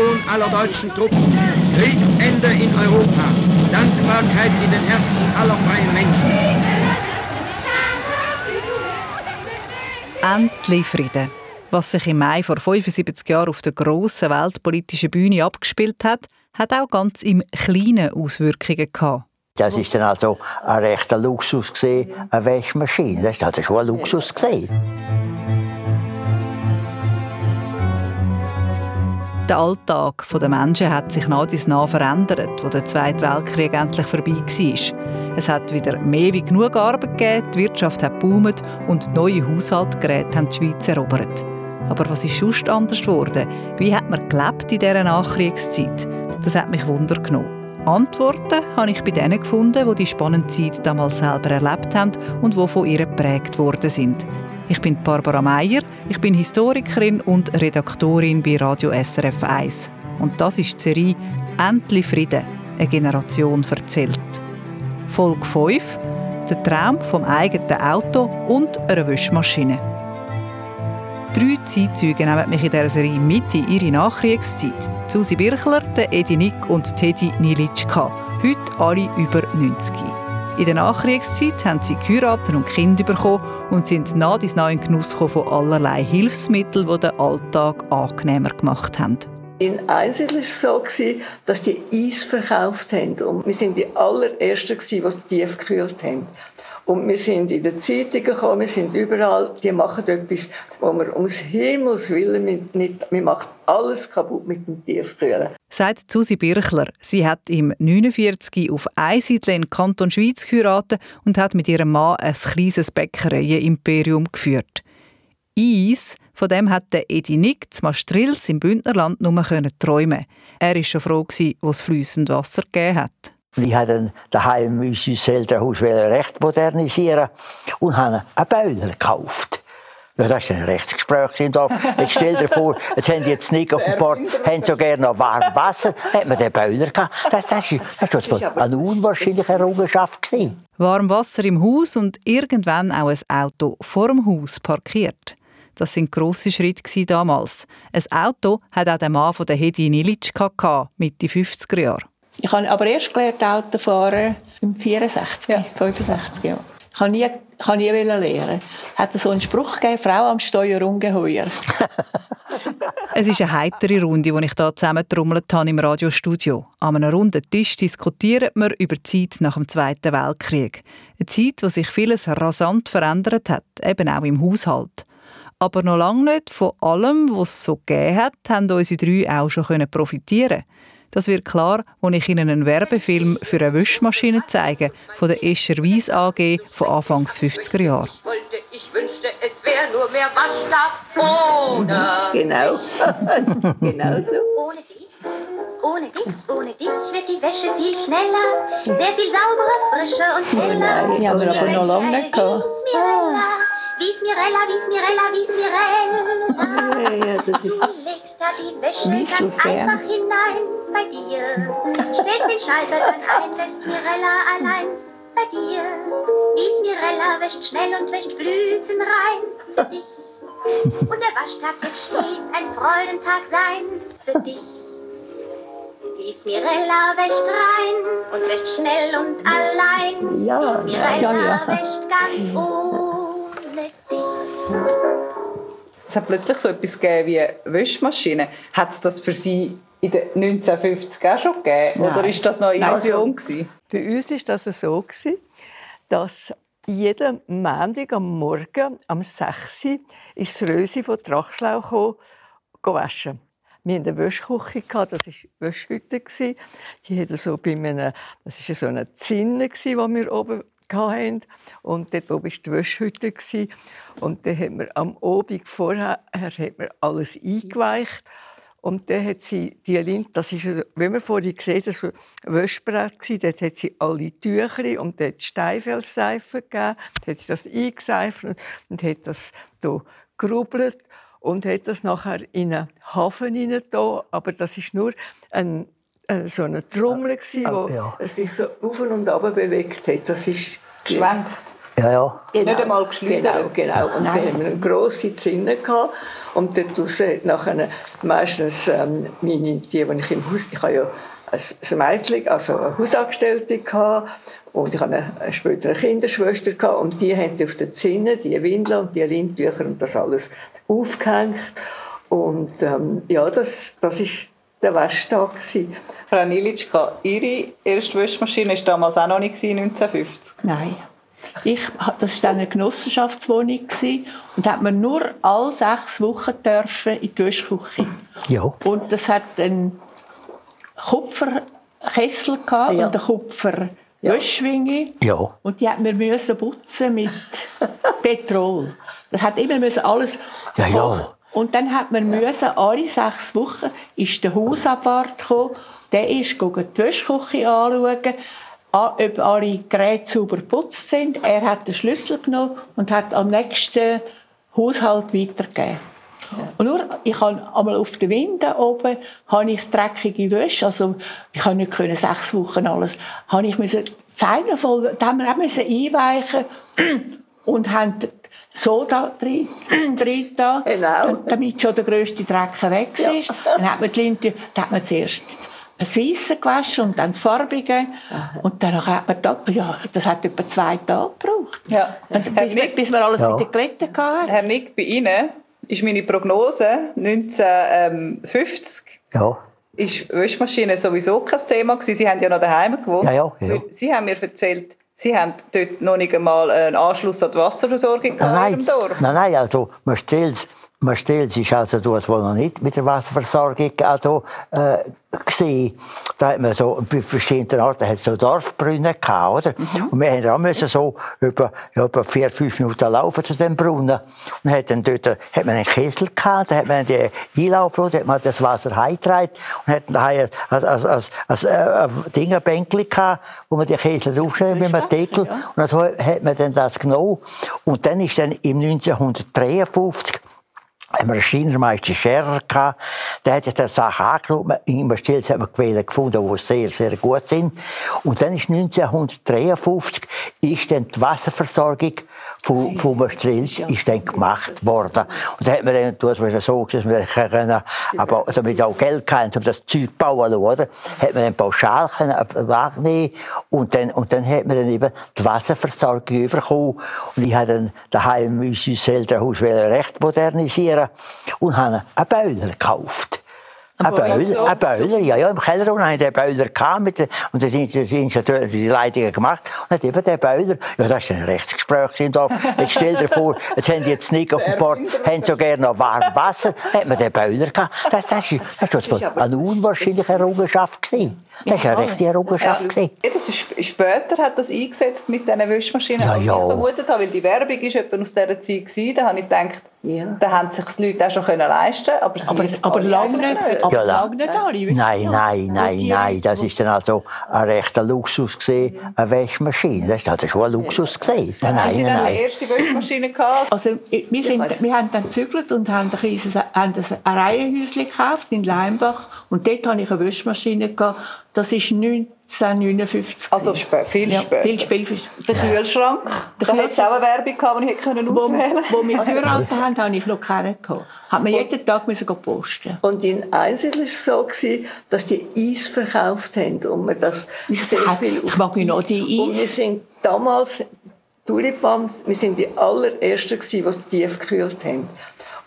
Kapitulation aller deutschen Truppen, Kriegsende in Europa, Dankbarkeit in den Herzen aller freien Menschen. Endlich Frieden. Was sich im Mai vor 75 Jahren auf der grossen weltpolitischen Bühne abgespielt hat, hat auch ganz im Kleinen Auswirkungen gehabt. Das ist dann also ein rechter Luxus gesehen, eine Waschmaschine. Das ist also schon ein Luxus gesehen. Der Alltag der Menschen hat sich nach dies nach verändert, als der Zweite Weltkrieg endlich vorbei war. Es hat wieder mehr wie genug Arbeit gegeben, die Wirtschaft hat boomt und neue Haushaltsgeräte haben die Schweiz erobert. Aber was ist sonst anders geworden? Wie hat man gelebt in dieser Nachkriegszeit? Das hat mich Wunder genommen. Antworten habe ich bei denen gefunden, die die spannende Zeit damals selber erlebt haben und die von ihr geprägt worden sind. Ich bin Barbara Meier, ich bin Historikerin und Redaktorin bei Radio SRF 1. Und das ist die Serie «Endlich Frieden – eine Generation erzählt». Folge 5 «Der Traum vom eigenen Auto und einer Wäschmaschine». Drei Zeitzeuge nehmen mich in dieser Serie mit in ihre Nachkriegszeit. Susi Birchler, Edi Nick und Teddy Nilitschka. Heute alle über 90. In der Nachkriegszeit haben sie geheiratet und Kinder bekommen und sind nach dies nach in Genuss von allerlei Hilfsmitteln, die den Alltag angenehmer gemacht haben. In Einzel war es so, dass die Eis verkauft haben. Und wir waren die allerersten, die tief gekühlt haben. Und wir sind in den Zeitungen gekommen, wir sind überall, die machen etwas, wo man ums Himmels Willen nicht, wir machen alles kaputt mit dem Tiefkühlen. Sagt Susi Birchler. Sie hat im 49 auf Einsiedle in Kanton Schweiz geheiratet und hat mit ihrem Mann ein kleines Bäckereienimperium geführt. Eis, von dem hat Edi Nick zu Mastrils im Bündnerland nur träumen Er war schon froh, wo es fließend Wasser gegeben hat. Wir haben daheim unser Elternhaus recht modernisieren und haben einen Boiler gekauft. Ja, das war ein Rechtsgespräch im Dorf. Jetzt stell dir vor, jetzt haben die jetzt nicht auf dem Bord, haben so gerne noch warmes Wasser, hat man den Boiler gehabt. Das, das, das, das war eine unwahrscheinliche Errungenschaft. Gewesen. Warm Wasser im Haus und irgendwann auch ein Auto vor dem Haus parkiert. Das sind grosse Schritte damals. Ein Auto hat auch der Mann von der Hedi Nilitschka Mitte 50er Jahre. Ich habe aber erst gelernt Autofahren im 64, ja. 65 Jahren. Ich kann nie, kann nie lernen. Hat so einen Spruch gegeben, Frau am Steuer ungeheuer. es ist eine heitere Runde, die ich hier zusammentrommelt habe im Radiostudio. An einem runden Tisch diskutieren wir über die Zeit nach dem Zweiten Weltkrieg. Eine Zeit, wo sich vieles rasant verändert hat, eben auch im Haushalt. Aber noch lange nicht von allem, was es so gegeben hat, haben unsere drei auch schon profitieren können. Das wird klar, als ich Ihnen einen Werbefilm für eine Wäschmaschine zeige, von der Escher Weiss AG von Anfangs 50er Jahren. Ich wünschte, es wäre nur mehr Waschstab ohne. Genau. genau so. Ohne dich, ohne dich, ohne dich wird die Wäsche viel schneller, sehr viel sauberer, frischer und heller. Ja, aber aber noch lange nicht Wie Smirella, wie Smirella, wie Smirella. Ja, ja, das ist du legst da die Wäsche ganz einfach hinein bei dir. Stellst den Schalter dann ein, lässt Mirella allein bei dir. Wie Smirella wäscht schnell und wäscht Blüten rein für dich. Und der Waschtag wird stets ein Freudentag sein für dich. Wie Smirella wäscht rein und wäscht schnell und allein. Ja, Wie Smirella ja, ja. wäscht ganz ohne es hat plötzlich so etwas gegeben wie Wäschmaschine. Hat es das für Sie in den 1950 auch schon gegeben? Oder ist das noch eine Illusion? Also, bei uns war das so, dass jeden Montag am Morgen um 6 Uhr ist Rösi von Trachslau gekommen, waschen. Wir hatten eine Wäschküche, das war die Wäschhütte. Die hatte so bei einem, das war so eine Zinne, die wir oben hatten. Und dort oben war die Wäschhütte. Und dann hat man am Abend vorher hat man alles eingeweicht. Und dann hat sie die Linde, das ist, wie man vorhin gesehen das war ein Wäschbrett, dort hat sie alle Tücher und dort Steinfeldseife gegeben, dann hat sie das eingeseift und hat das hier gerubbelt und hat das nachher in einen Hafen hinein aber das ist nur ein so eine Trommel, die ja. es sich so auf und ab bewegt hat. Das ist geschwenkt. Ja, ja. Genau, Nicht einmal geschleudert. Genau, genau. Und Nein. haben wir eine grosse Zinne gehabt. Und dort draussen hat nachher meistens ähm, meine, die, die ich im Haus, ich habe ja ein Mädchen, also eine Hausangestellte gehabt. Und ich hatte eine, später eine Kinderschwester gehabt. Und die haben auf der Zinne die Windeln und die Lindtücher und das alles aufgehängt. Und ähm, ja, das, das ist der Wäschtag gewesen. Frau Nilitschka, Ihre erste Waschmaschine war damals auch noch nicht, gewesen, 1950. Nein. Ich, das war dann eine Genossenschaftswohnung gewesen, und da hat man nur alle sechs Wochen dürfen in die Waschküche. Ja. Und das hat einen Kupferkessel gehabt Ja. und eine Kupferwäschschwinge. Ja. Und die hat man müssen putzen mit Petrol. Das hat immer müssen alles. Ja, ja. Und dann hat man müssen, alle sechs Wochen ist der Hausabwart gekommen. Der ist gegangen die Wäschküche anschauen, ob alle Geräte sauber geputzt sind. Er hat den Schlüssel genommen und hat am nächsten Haushalt weitergegeben. Und nur, ich habe einmal auf der Winde oben, habe ich dreckige Wäsche, also ich konnte nicht können, sechs Wochen alles, habe ich müssen Zeile voll, da haben wir auch müssen einweichen und haben Soda drin, drin da, Genau. damit schon der grösste Dreck weg ist. Dann hat man die Linte, dann hat man zuerst das Weisse gewaschen und dann das Farbige. Und dann hat man da, ja, das hat etwa zwei Tage gebraucht. Ja. Und Herr bis, wir, Nick, bis wir alles Ja. wieder gerettet hatten. Herr Nick, bei Ihnen ist meine Prognose 1950 Ja. ist Waschmaschine sowieso kein Thema gewesen. Sie haben ja noch daheim gewohnt. Ja, ja, ja. Sie haben mir erzählt, Sie haben dort noch nicht einmal einen Anschluss an die Wasserversorgung gehabt Nein, in nein, Ihrem Dorf. nein, nein, also man stellt, man stellt sich also dort, wo noch nicht mit der Wasserversorgung also, äh, gesehen. Da hat man so bei bestimmten Orten hat es so Dorfbrunnen gehabt, oder? Und wir haben auch müssen so über, ja, über vier, fünf Minuten laufen zu dem Brunnen. Und hat dann dort, hat man einen Kessel gehabt, da hat man die Einlaufroute, hat man das Wasser heimgetragen und hat dann ein, ein, ein, ein, ein, ein Ding, ein Bänkchen gehabt, wo man die Kessel draufstellt mit einem Deckel. Und so hat man dann das genommen. Und dann ist dann im 1953 haben wir einen Schreinermeister Scherer gehabt, der hat sich der Sache angeschaut. Immer still hat man Quellen gefunden, die sehr, sehr gut sind. Und dann ist 1953 ist dann die Wasserversorgung von, von Maastricht ist dann gemacht worden. Und da hat man dann, das war so, dass dann können, aber damit auch Geld kann, um das Zeug zu bauen, oder? Hat man dann pauschal können, äh, wahrnehmen. Und dann, und dann hat man dann eben die Wasserversorgung bekommen. Und ich habe dann daheim unser Elternhaus recht modernisieren und habe einen Bäuler gekauft. Ein Bäuler, ja, ja, im Keller unten hatte ich den Bäuler gehabt, mit, und dann sind die Ingenieure die Leitungen gemacht, und hat eben der Bäuler, ja, das war ein Rechtsgespräch im Dorf, jetzt stell dir vor, jetzt haben die jetzt nicht auf dem Bord, haben so gerne noch warm Wasser, hat man den Bäuler gehabt, das, das, ist, das war eine unwahrscheinliche Errungenschaft gewesen. Das war eine rechte Errungenschaft gewesen. Ja, das ist, später hat das eingesetzt mit diesen Waschmaschinen, Ja, ja. ich vermutet habe, weil die Werbung ist etwa aus dieser Zeit gewesen, da habe ich gedacht, Ja. da haben sich die Leute auch schon können leisten aber Aber, aber lange nicht, aber Ja, la- lange nicht alle. Nein, nein, nein, nein, das ist dann also ein rechter Luxus gesehen, eine Waschmaschine, das ist also schon ein Luxus gesehen. Nein, Haben Sie nein, nein. die erste Waschmaschine gehabt? Also, wir, sind, wir haben dann gezügelt und haben ein, kleines- haben ein Reihenhäuschen gekauft in Leimbach. Und dort hatte ich eine Waschmaschine. Gehabt. Das ist 1959. Also spä viel ja, später. Viel, viel, viel, Der Kühlschrank, da hat es auch eine Werbung gehabt, die ich hätte können wo, auswählen wo wir geheiratet haben, habe ich noch keinen gehabt. Hat man jeden Tag müssen posten. Und in Einsel war es so, gewesen, dass die Eis verkauft haben. Und wir das Ich sehr sag, viel ich mag mich noch die Und wir Eis. sind damals, Tulipan, wir sind die allerersten gewesen, die tief gekühlt haben.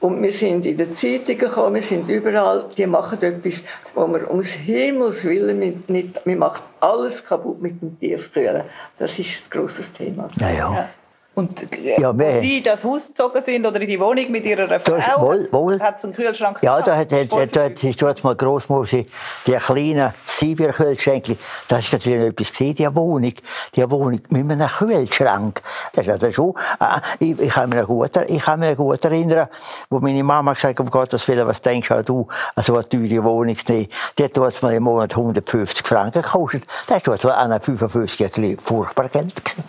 Und wir sind in den Zeitungen gekommen, wir sind überall, die machen etwas, wo wir ums Himmels Willen mit, nicht, wir machen alles kaputt mit dem Tiefkühlen. Das ist ein grosses Thema. Ja, ja. Und Ja, als Sie das Haus gezogen sind oder in die Wohnung mit Ihrer Frau, wohl- wohl. hat es einen Kühlschrank Ja, da hat, hat, hat, hat, ist dort mal Grossmutter, die kleinen Sibirkühlschränkchen, das ist natürlich etwas gewesen, die Wohnung, die Wohnung mit einem Kühlschrank. Das ist ja das schon, ah, ich, ich kann mich gut, ich kann mich gut erinnern, wo meine Mama gesagt hat, um Gottes Willen, was denkst du, also eine teure Wohnung zu nehmen, die hat mal im Monat 150 Franken gekostet. Das ist dort an 55 Jahren furchtbar Geld gewesen.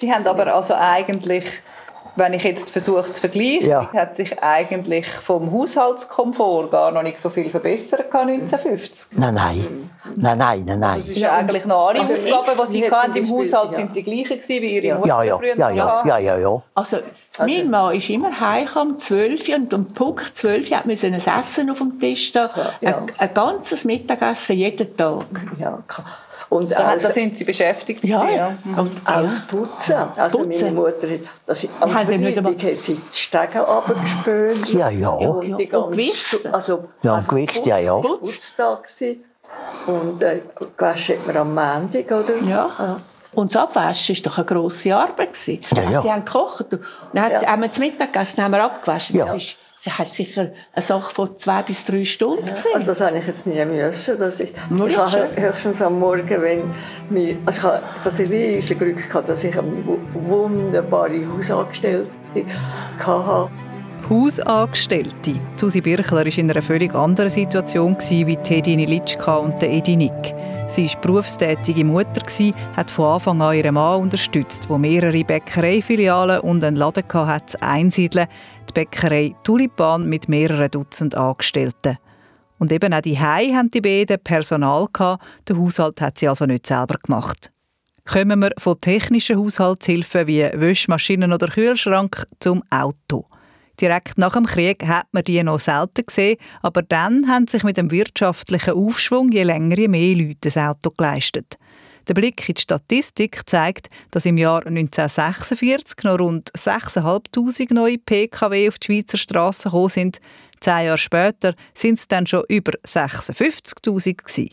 Sie haben aber also eigentlich wenn ich jetzt versuche zu vergleichen, ja. hat sich eigentlich vom Haushaltskomfort gar noch nicht so viel verbessert 1950. Nein, nein. Nein, nein, nein, nein. Also es ist ja eigentlich noch alle also Aufgaben, die Sie hatten im Haushalt, sind die gleichen gewesen, wie Ihre Mutter ja, ja, früher ja, ja, ja, ja, ja. Also, also, mein Mann ist immer heim um 12 Uhr und um Punkt 12 Uhr hat ein Essen auf dem Tisch da. Ja. Ein, ein ganzes Mittagessen jeden Tag. Ja, und da, da sind sie beschäftigt. Ja, ja. Und ja. aus Putzen. Also Putzen. meine Mutter hat also am Freitag hat sie die Stege runtergespült. Ja, ja. Und die ganze. Also, ja, und gewichst, ja, ja. Putztag Und äh, gewaschen hat man am Montag, oder? Ja. ja. Und das Abwaschen war doch eine grosse Arbeit. Ja, ja. Sie haben gekocht. Dann ja. haben wir zum Mittag gegessen, haben wir abgewaschen. Ja. Das Sie hat sicher eine Sache von zwei bis drei Stunden ja, also das habe ich jetzt nie müssen. Das ist, ich habe höchstens am Morgen, wenn mich, also ich habe das riesige Glück gehabt, dass ich eine wunderbare Hausangestellte hatte. Hausangestellte. Susi Birchler war in einer völlig anderen Situation wie Teddy Nilitschka und Edi Nick. Sie war berufstätige Mutter, hat von Anfang an ihren Mann unterstützt, der mehrere Bäckereifilialen und einen Laden hatte, einsiedeln die Bäckerei Tulipan mit mehreren Dutzend Angestellten. Und eben auch die Hei haben die beiden Personal gehabt. Der Haushalt hat sie also nicht selber gemacht. Kommen wir von technischen Haushaltshilfen wie Wäschmaschinen oder Kühlschrank zum Auto. Direkt nach dem Krieg hat man die noch selten gesehen, aber dann haben sich mit dem wirtschaftlichen Aufschwung je länger je mehr Leute ein Auto geleistet. Der Blick in die Statistik zeigt, dass im Jahr 1946 noch rund 6'500 neue PKW auf die Schweizer Straßen gekommen sind. Zehn Jahre später sind es dann schon über 56'000 gewesen.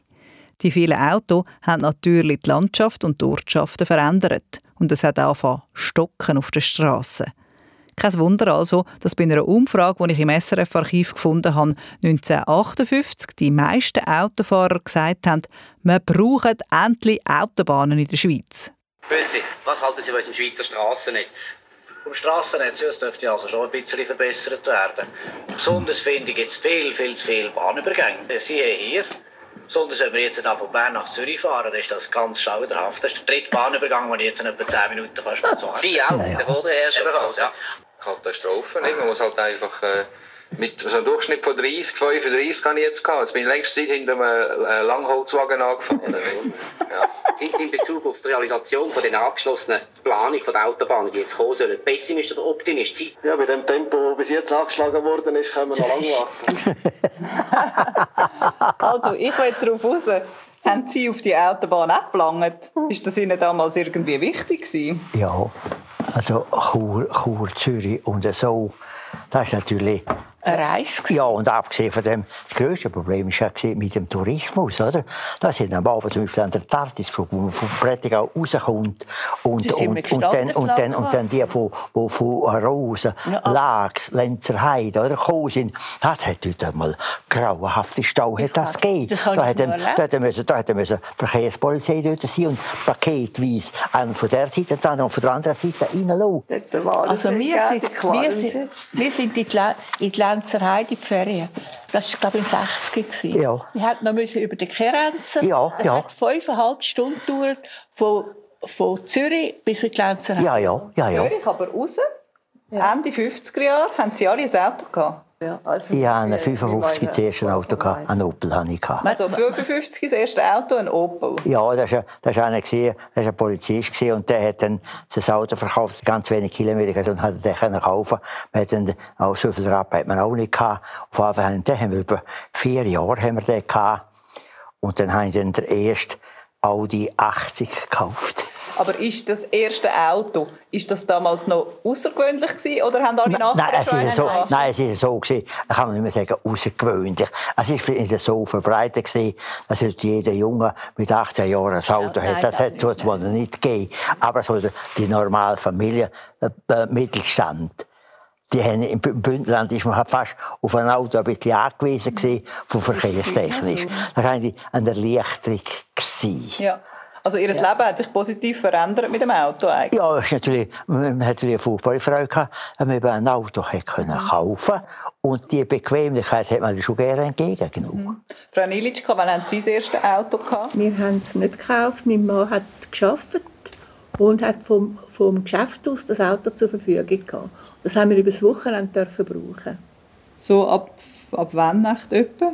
Die vielen Autos haben natürlich die Landschaft und die Ortschaften verändert. Und es hat angefangen stocken auf den Straßen. Kein Wunder also, dass bei einer Umfrage, die ich im SRF-Archiv gefunden habe, 1958 die meisten Autofahrer gesagt haben, wir brauchen endlich Autobahnen in der Schweiz. Bülsi, was halten Sie von unserem Schweizer Strassennetz? Vom Strassennetz ja, das dürfte also schon ein bisschen verbessert werden. Besonders finde ich jetzt viel, viel zu viele Bahnübergänge. Sie hier Besonders wenn wir jetzt von Bern nach Zürich fahren, dann ist das ganz schauderhaft. Das ist der dritte Bahnübergang, den ich jetzt in etwa 10 Minuten fast mal so Sie auch? Ja, ja. Der wurde erst ja. Katastrophe. Nicht? Man muss halt einfach äh, mit so einem Durchschnitt von 30, 35 habe ich jetzt gehabt. Jetzt bin ich längst Zeit hinter einem äh, Langholzwagen angefahren. ja. Sind Sie in Bezug auf die Realisation von der abgeschlossenen Planung von der Autobahnen, die jetzt kommen sollen, Pessimist oder Optimist sein? Ja, bei dem Tempo, das bis jetzt angeschlagen worden ist, können wir noch lange warten. also, ich will darauf raus. Haben Sie auf die Autobahn auch gelangt? Ist das Ihnen damals irgendwie wichtig gewesen? Ja, also Chur, Chur Zürich und so, das ist natürlich Reise. Ja, und abgesehen von dem, das grösste Problem war ja mit dem Tourismus, oder? Da sind am Abend zum Beispiel an der Tartisburg, wo man von Prättigau rauskommt und, und, und, dann, und, dann, und dann die von, von, von Rosen, ja. Lags, Lenzer Heide, oder, gekommen sind, das hat dort einmal grauenhafte Stau hat das gegeben. Das da hätte da müssen, da hätte müssen Verkehrspolizei dort sein und paketweise einen von der Seite und dann von der anderen Seite reinlassen. Also wir sind, wir sind, wir sind in die Grenzer Heide in die Ferien. Das war, glaube ich, in 60 Ja. Wir mussten noch über die Grenzer. Ja, das ja. hat fünfeinhalb Stunden gedauert, von, von Zürich bis in die Grenzer Heide. Ja, ja, ja. ja. Zürich aber raus. Ja. Ende 50er Jahre haben sie alle ein Auto gehabt. Ja, also ich hatte ein 55 das erste Auto, gehabt, ein Opel hatte ich. Also 55 das erste Auto, ein Opel? Ja, das war, das war einer, das war ein Polizist und der hat dann das Auto verkauft, ganz wenig Kilometer, und hat den kaufen Wir hatten auch so viel Rabatt hat man auch nicht gehabt. Auf jeden Fall den haben wir über vier Jahre haben wir den gehabt. Und dann haben wir den erste Audi 80 gekauft. Aber ist das erste Auto, ist das damals noch außergewöhnlich gewesen, oder haben alle Nachbarn nein, so, nein, es ist so gewesen. Ich kann nicht mehr sagen außergewöhnlich. Es ist so verbreitet gewesen, dass jeder Junge mit 18 Jahren ein Auto ja, hat. Das hat es zwar nicht gegeben, aber so die normale Familie, äh, äh, Mittelstand. Die haben im Bündnerland ist man fast auf ein Auto ein bisschen angewiesen gewesen, von verkehrstechnisch. Das war eine Erleichterung. Ja. Also Ihr ja. Leben hat sich positiv verändert mit dem Auto eigentlich? Ja, ist natürlich, man hat natürlich eine furchtbare Freude gehabt, wenn man ein Auto hat können mhm. kaufen und die Bequemlichkeit hat man schon gerne entgegengenommen. Mhm. Frau Nilitschka, wann haben Sie das erste Auto gehabt? Wir haben es nicht gekauft, mein Mann hat geschafft und hat vom, vom Geschäft aus das Auto zur Verfügung gehabt. Das haben wir über das Wochenende dürfen brauchen. So ab, ab wann nach etwa?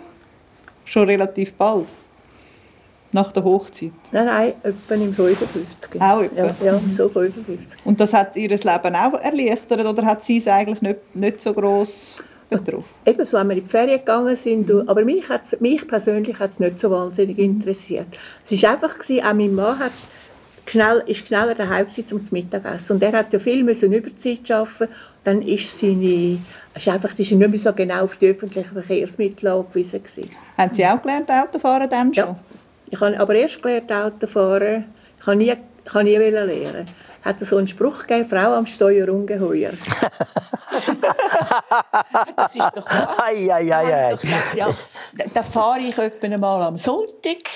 Schon relativ bald? Nach der Hochzeit? Nein, nein, etwa im 55. Auch etwa? Ja, ja, so 55. Und das hat ihr Leben auch erleichtert oder hat sie es eigentlich nicht, nicht so gross betroffen? Eben so, wenn wir in die Ferien gegangen sind, mhm. aber mich, hat's, mich persönlich hat es nicht so wahnsinnig interessiert. Es war einfach, gewesen, auch mein Mann hat schnell, ist schneller daheim um zu Mittagessen. Und er hat ja viel müssen Überzeit arbeiten. Dann ist seine, ist einfach, ist er nicht mehr so genau auf die öffentlichen Verkehrsmittel angewiesen gewesen. Haben Sie auch gelernt Autofahren dann schon? Ja. Ich habe aber erst gelernt Autofahren. Ich habe nie, ich habe nie lernen. Hat so einen Spruch gegeben, Frau am Steuer ungeheuer. das ist doch wahr. Ei, ei, ei, ei. Ja, da fahre ich etwa einmal am Sonntag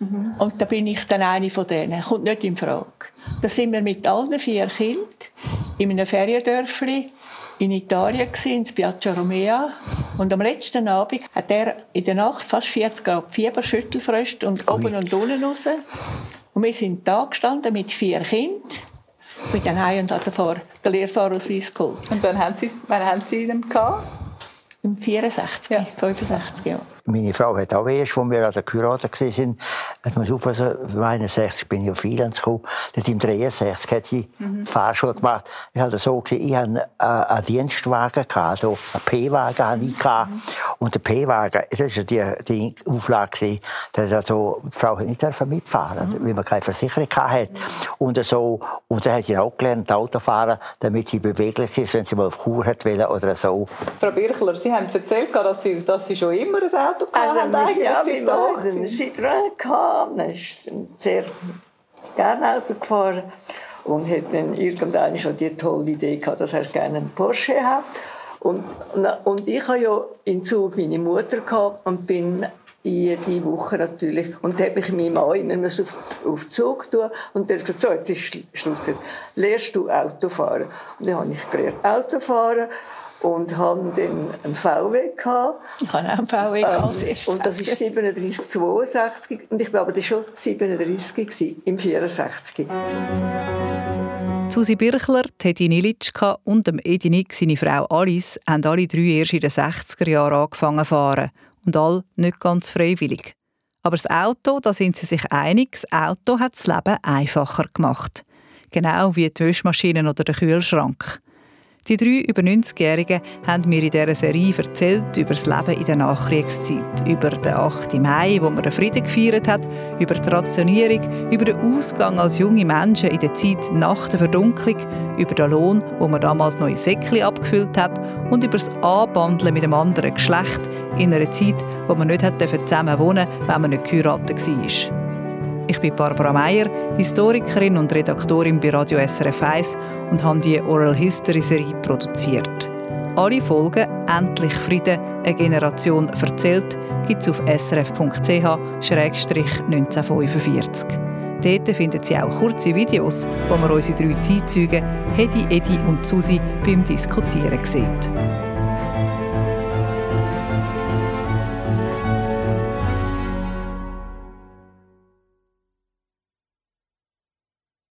Mhm. Und da bin ich dann eine von denen. Kommt nicht in Frage. Da sind wir mit allen vier Kindern in einem Feriendörfli in Italien in Piazza Romea. Und am letzten Abend hat er in der Nacht fast 40 Grad Fieber, Schüttelfrost und Ui. oben und unten raus. Und wir sind da gestanden mit vier Kindern mit den Heim und den, den Lehrfahrausweis geholt. Und wann haben Sie, wann haben Sie ihn gehabt? Im 64, ja. 65 Jahre. Meine Frau hat auch erst, als wir an der Kurate waren, hat man aufpassen, 61 bin ich auf Irland gekommen, im 63 hat sie mhm. Fahrschule gemacht. Ich hatte so gesehen, ich hatte einen Dienstwagen, gehabt, also einen P-Wagen hatte ich. Gehabt. Mhm. Und der P-Wagen, das war die, die Auflage, dass also, die Frau nicht mitfahren mhm. weil man keine Versicherung hatte. Und, so, und dann hat sie auch gelernt, Autofahren, damit sie beweglich ist, wenn sie mal auf Kur hat oder so. Frau Birchler, Sie haben erzählt, dass Sie, dass sie schon immer ein Auto Also, haben einen Citroën gehabt. Er ist sehr gerne Auto gefahren und hat dann irgendwann schon die tolle Idee gehabt, dass er gerne einen Porsche hat. Und, und ich hatte ja in Zug meine Mutter gehabt und bin jede Woche natürlich. Und da habe ich meinem Mann immer auf, auf Zug tun und der hat gesagt, so, jetzt ist Schluss. Lehrst du Autofahren? Und dann habe ich gelernt Autofahren und haben dann einen VW gehabt. Ich hatte auch einen VW ähm, Und das ist 37, 62 und ich war aber schon 37 gewesen, im 64. Susi Birchler, Teddy Nilitschka und dem Edinik, seine Frau Alice, haben alle drei erst in den 60er Jahren angefangen zu fahren. Und all nicht ganz freiwillig. Aber das Auto, da sind sie sich einig, das Auto hat das Leben einfacher gemacht. Genau wie die Wäschmaschine oder der Kühlschrank. Die drei über 90-Jährigen haben mir in dieser Serie erzählt über das Leben in der Nachkriegszeit, über den 8. Mai, wo man den Frieden gefeiert hat, über die Rationierung, über den Ausgang als junge Menschen in der Zeit nach der Verdunklung, über den Lohn, wo man damals neue Säckchen abgefüllt hat und über das Anbandeln mit einem anderen Geschlecht in einer Zeit, wo man nicht zusammen wohnen durfte, wenn man nicht geheiratet war. Ich bin Barbara Meier, Historikerin und Redaktorin bei Radio SRF 1 und habe die Oral History Serie produziert. Alle Folgen «Endlich Frieden – eine Generation erzählt» gibt es auf srf.ch-1945. Dort finden Sie auch kurze Videos, wo man unsere drei Zeitzeugen Hedi, Edi und Susi beim Diskutieren sieht.